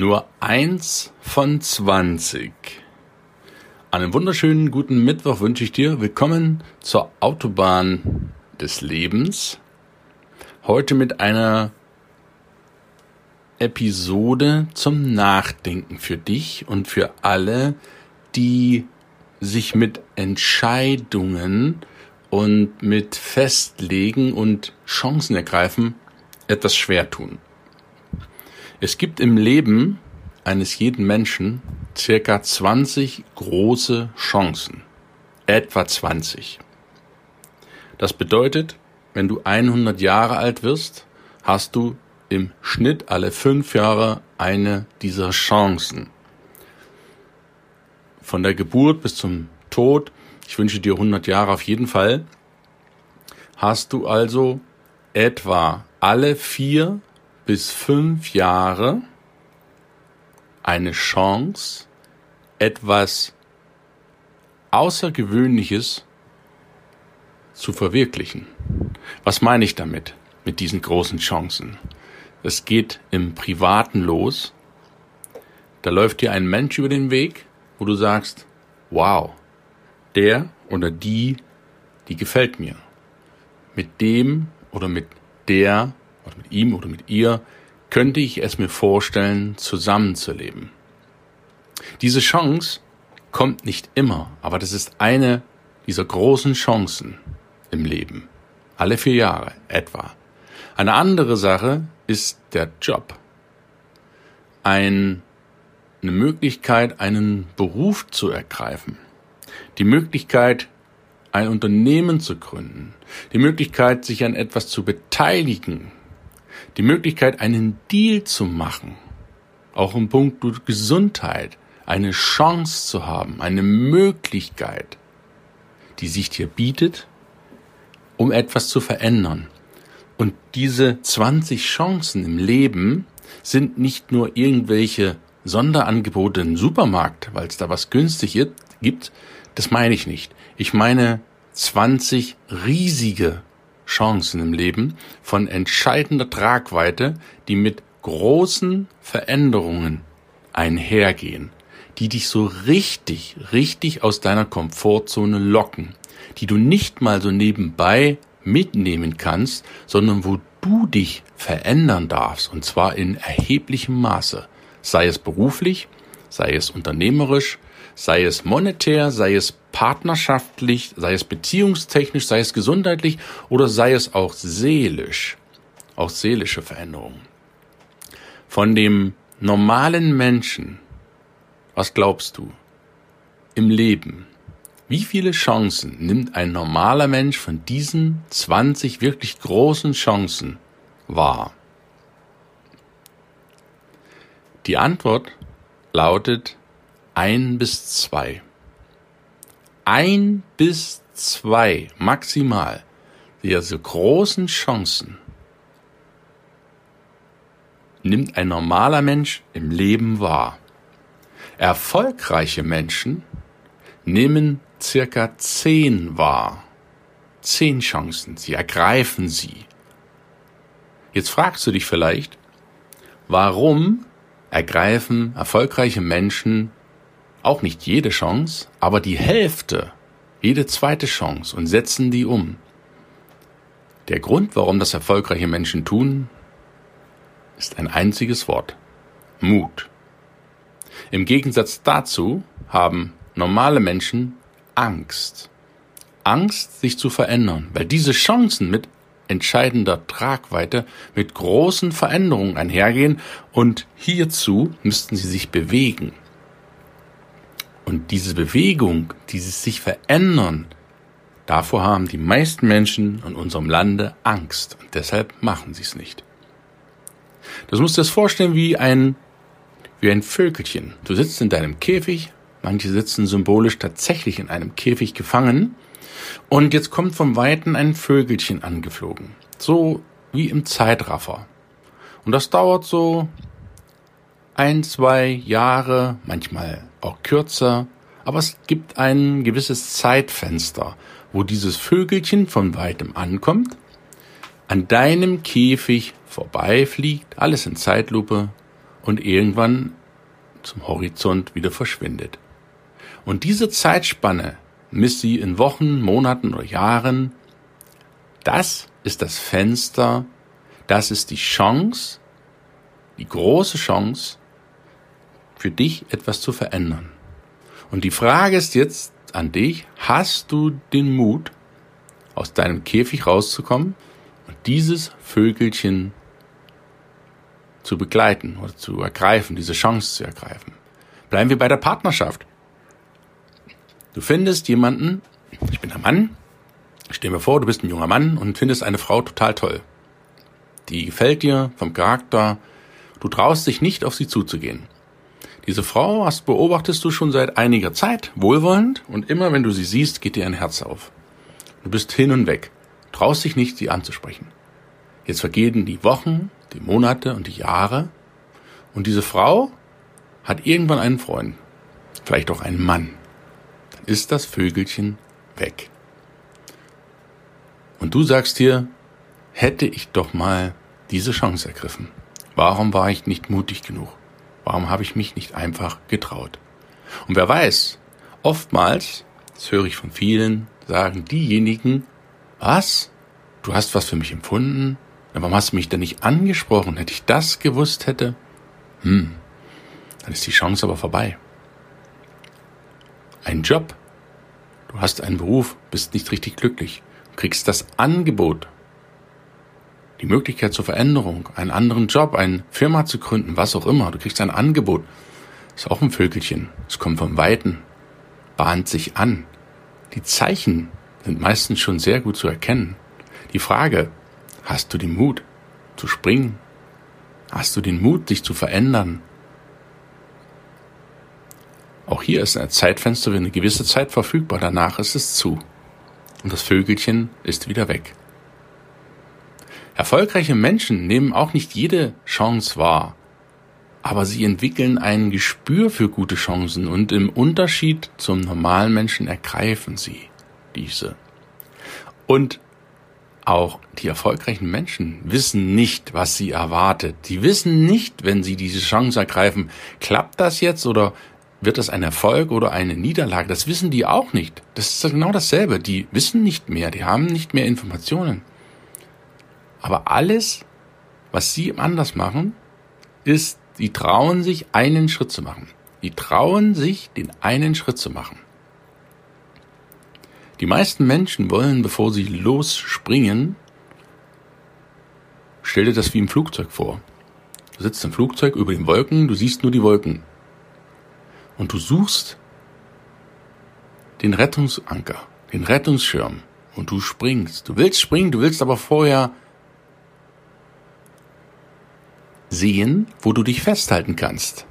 Nur eins von zwanzig. Einen wunderschönen guten Mittwoch wünsche ich dir. Willkommen zur Autobahn des Lebens. Heute mit einer Episode zum Nachdenken für dich und für alle, die sich mit Entscheidungen und mit Festlegen und Chancen ergreifen etwas schwer tun. Es gibt im Leben eines jeden Menschen circa 20 große Chancen. Etwa 20. Das bedeutet, wenn du 100 Jahre alt wirst, hast du im Schnitt alle fünf Jahre eine dieser Chancen. Von der Geburt bis zum Tod, ich wünsche dir 100 Jahre auf jeden Fall, hast du also etwa alle vier bis fünf Jahre eine Chance, etwas Außergewöhnliches zu verwirklichen. Was meine ich damit, mit diesen großen Chancen? Es geht im Privaten los. Da läuft dir ein Mensch über den Weg, wo du sagst, wow, der oder die, die gefällt mir. Mit dem oder mit der oder mit ihm oder mit ihr, könnte ich es mir vorstellen, zusammenzuleben. Diese Chance kommt nicht immer, aber das ist eine dieser großen Chancen im Leben. Alle vier Jahre etwa. Eine andere Sache ist der Job. Ein, eine Möglichkeit, einen Beruf zu ergreifen. Die Möglichkeit, ein Unternehmen zu gründen. Die Möglichkeit, sich an etwas zu beteiligen, die Möglichkeit, einen Deal zu machen, auch im Punkt Gesundheit, eine Chance zu haben, eine Möglichkeit, die sich dir bietet, um etwas zu verändern. Und diese 20 Chancen im Leben sind nicht nur irgendwelche Sonderangebote im Supermarkt, weil es da was günstig gibt, das meine ich nicht. Ich meine 20 riesige Chancen im Leben von entscheidender Tragweite, die mit großen Veränderungen einhergehen, die dich so richtig, richtig aus deiner Komfortzone locken, die du nicht mal so nebenbei mitnehmen kannst, sondern wo du dich verändern darfst, und zwar in erheblichem Maße, sei es beruflich, sei es unternehmerisch, sei es monetär, sei es partnerschaftlich, sei es beziehungstechnisch, sei es gesundheitlich oder sei es auch seelisch, auch seelische Veränderungen. Von dem normalen Menschen, was glaubst du, im Leben, wie viele Chancen nimmt ein normaler Mensch von diesen 20 wirklich großen Chancen wahr? Die Antwort lautet ein bis zwei. Ein bis zwei maximal diese großen Chancen nimmt ein normaler Mensch im Leben wahr. Erfolgreiche Menschen nehmen circa zehn wahr. Zehn Chancen, sie ergreifen sie. Jetzt fragst du dich vielleicht, warum ergreifen erfolgreiche Menschen auch nicht jede Chance, aber die Hälfte, jede zweite Chance und setzen die um. Der Grund, warum das erfolgreiche Menschen tun, ist ein einziges Wort. Mut. Im Gegensatz dazu haben normale Menschen Angst. Angst, sich zu verändern, weil diese Chancen mit entscheidender Tragweite mit großen Veränderungen einhergehen und hierzu müssten sie sich bewegen. Und diese Bewegung, dieses sich verändern, davor haben die meisten Menschen in unserem Lande Angst und deshalb machen sie es nicht. Das musst du dir vorstellen wie ein, wie ein Vögelchen. Du sitzt in deinem Käfig, manche sitzen symbolisch tatsächlich in einem Käfig gefangen, und jetzt kommt vom Weiten ein Vögelchen angeflogen. So wie im Zeitraffer. Und das dauert so ein, zwei Jahre, manchmal auch kürzer, aber es gibt ein gewisses Zeitfenster, wo dieses Vögelchen von weitem ankommt, an deinem Käfig vorbeifliegt, alles in Zeitlupe und irgendwann zum Horizont wieder verschwindet. Und diese Zeitspanne misst sie in Wochen, Monaten oder Jahren. Das ist das Fenster, das ist die Chance, die große Chance, für dich etwas zu verändern. Und die Frage ist jetzt an dich, hast du den Mut, aus deinem Käfig rauszukommen und dieses Vögelchen zu begleiten oder zu ergreifen, diese Chance zu ergreifen? Bleiben wir bei der Partnerschaft. Du findest jemanden, ich bin ein Mann, stell mir vor, du bist ein junger Mann und findest eine Frau total toll. Die gefällt dir vom Charakter, du traust dich nicht auf sie zuzugehen. Diese Frau hast, beobachtest du schon seit einiger Zeit, wohlwollend, und immer wenn du sie siehst, geht dir ein Herz auf. Du bist hin und weg, traust dich nicht, sie anzusprechen. Jetzt vergehen die Wochen, die Monate und die Jahre, und diese Frau hat irgendwann einen Freund, vielleicht auch einen Mann. Dann ist das Vögelchen weg. Und du sagst dir, hätte ich doch mal diese Chance ergriffen. Warum war ich nicht mutig genug? Warum habe ich mich nicht einfach getraut? Und wer weiß, oftmals, das höre ich von vielen, sagen diejenigen, was? Du hast was für mich empfunden? Warum hast du mich denn nicht angesprochen? Hätte ich das gewusst hätte? Hm, dann ist die Chance aber vorbei. Ein Job. Du hast einen Beruf, bist nicht richtig glücklich, kriegst das Angebot die Möglichkeit zur Veränderung, einen anderen Job, eine Firma zu gründen, was auch immer. Du kriegst ein Angebot. Ist auch ein Vögelchen. Es kommt vom Weiten, bahnt sich an. Die Zeichen sind meistens schon sehr gut zu erkennen. Die Frage, hast du den Mut zu springen? Hast du den Mut, dich zu verändern? Auch hier ist ein Zeitfenster für eine gewisse Zeit verfügbar, danach ist es zu. Und das Vögelchen ist wieder weg. Erfolgreiche Menschen nehmen auch nicht jede Chance wahr, aber sie entwickeln ein Gespür für gute Chancen und im Unterschied zum normalen Menschen ergreifen sie diese. Und auch die erfolgreichen Menschen wissen nicht, was sie erwartet. Die wissen nicht, wenn sie diese Chance ergreifen, klappt das jetzt oder wird das ein Erfolg oder eine Niederlage? Das wissen die auch nicht. Das ist genau dasselbe. Die wissen nicht mehr, die haben nicht mehr Informationen. Aber alles, was sie anders machen, ist, die trauen sich einen Schritt zu machen. Die trauen sich, den einen Schritt zu machen. Die meisten Menschen wollen, bevor sie losspringen, stell dir das wie im Flugzeug vor. Du sitzt im Flugzeug über den Wolken, du siehst nur die Wolken. Und du suchst den Rettungsanker, den Rettungsschirm. Und du springst. Du willst springen, du willst aber vorher sehen, wo du dich festhalten kannst.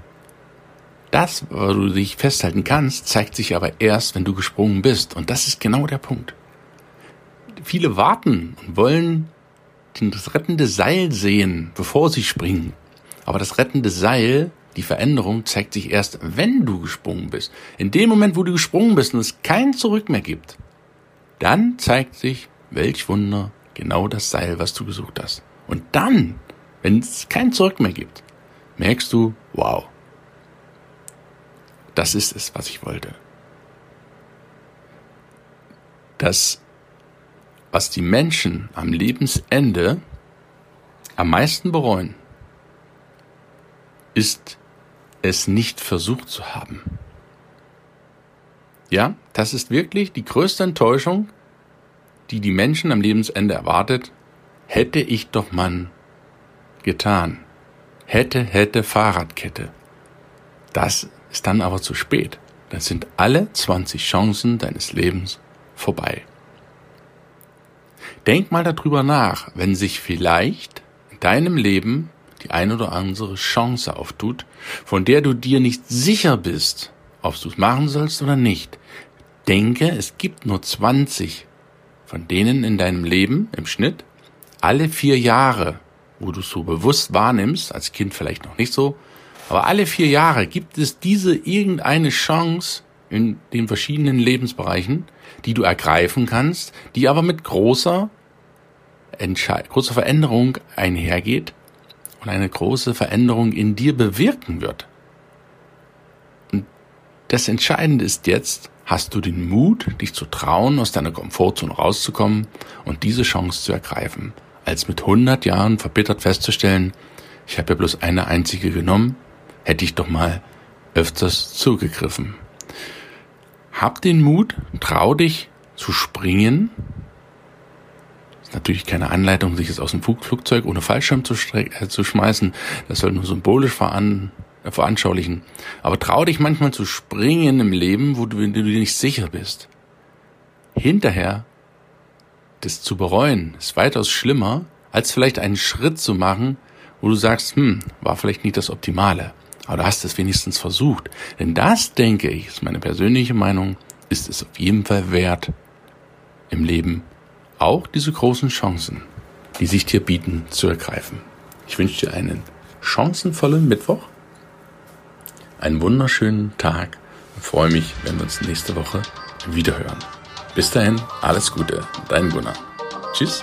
Das, wo du dich festhalten kannst, zeigt sich aber erst, wenn du gesprungen bist. Und das ist genau der Punkt. Viele warten und wollen das rettende Seil sehen, bevor sie springen. Aber das rettende Seil, die Veränderung, zeigt sich erst, wenn du gesprungen bist. In dem Moment, wo du gesprungen bist und es kein Zurück mehr gibt, dann zeigt sich, welch Wunder, genau das Seil, was du gesucht hast. Und dann wenn es kein Zurück mehr gibt, merkst du, wow, das ist es, was ich wollte. Das, was die Menschen am Lebensende am meisten bereuen, ist es nicht versucht zu haben. Ja, das ist wirklich die größte Enttäuschung, die die Menschen am Lebensende erwartet. Hätte ich doch mal getan. Hätte, hätte, Fahrradkette. Das ist dann aber zu spät. Dann sind alle 20 Chancen deines Lebens vorbei. Denk mal darüber nach, wenn sich vielleicht in deinem Leben die ein oder andere Chance auftut, von der du dir nicht sicher bist, ob du es machen sollst oder nicht. Denke, es gibt nur 20, von denen in deinem Leben im Schnitt alle vier Jahre, wo du es so bewusst wahrnimmst, als Kind vielleicht noch nicht so, aber alle vier Jahre gibt es diese irgendeine Chance in den verschiedenen Lebensbereichen, die du ergreifen kannst, die aber mit großer, großer Veränderung einhergeht und eine große Veränderung in dir bewirken wird. Und das Entscheidende ist jetzt, hast du den Mut, dich zu trauen, aus deiner Komfortzone rauszukommen und diese Chance zu ergreifen, als mit 100 Jahren verbittert festzustellen, ich habe ja bloß eine einzige genommen, hätte ich doch mal öfters zugegriffen. Hab den Mut, trau dich zu springen. ist natürlich keine Anleitung, sich jetzt aus dem Flugzeug ohne Fallschirm zu, äh, zu schmeißen. Das soll nur symbolisch veran äh, veranschaulichen. Aber trau dich manchmal zu springen im Leben, wo du, du dir nicht sicher bist. Hinterher das zu bereuen, ist weitaus schlimmer, als vielleicht einen Schritt zu machen, wo du sagst, hm, war vielleicht nicht das Optimale. Aber du hast es wenigstens versucht. Denn das, denke ich, ist meine persönliche Meinung, ist es auf jeden Fall wert, im Leben auch diese großen Chancen, die sich dir bieten, zu ergreifen. Ich wünsche dir einen chancenvollen Mittwoch, einen wunderschönen Tag und freue mich, wenn wir uns nächste Woche wiederhören. Bis dahin, alles Gute, dein Gunnar. Tschüss.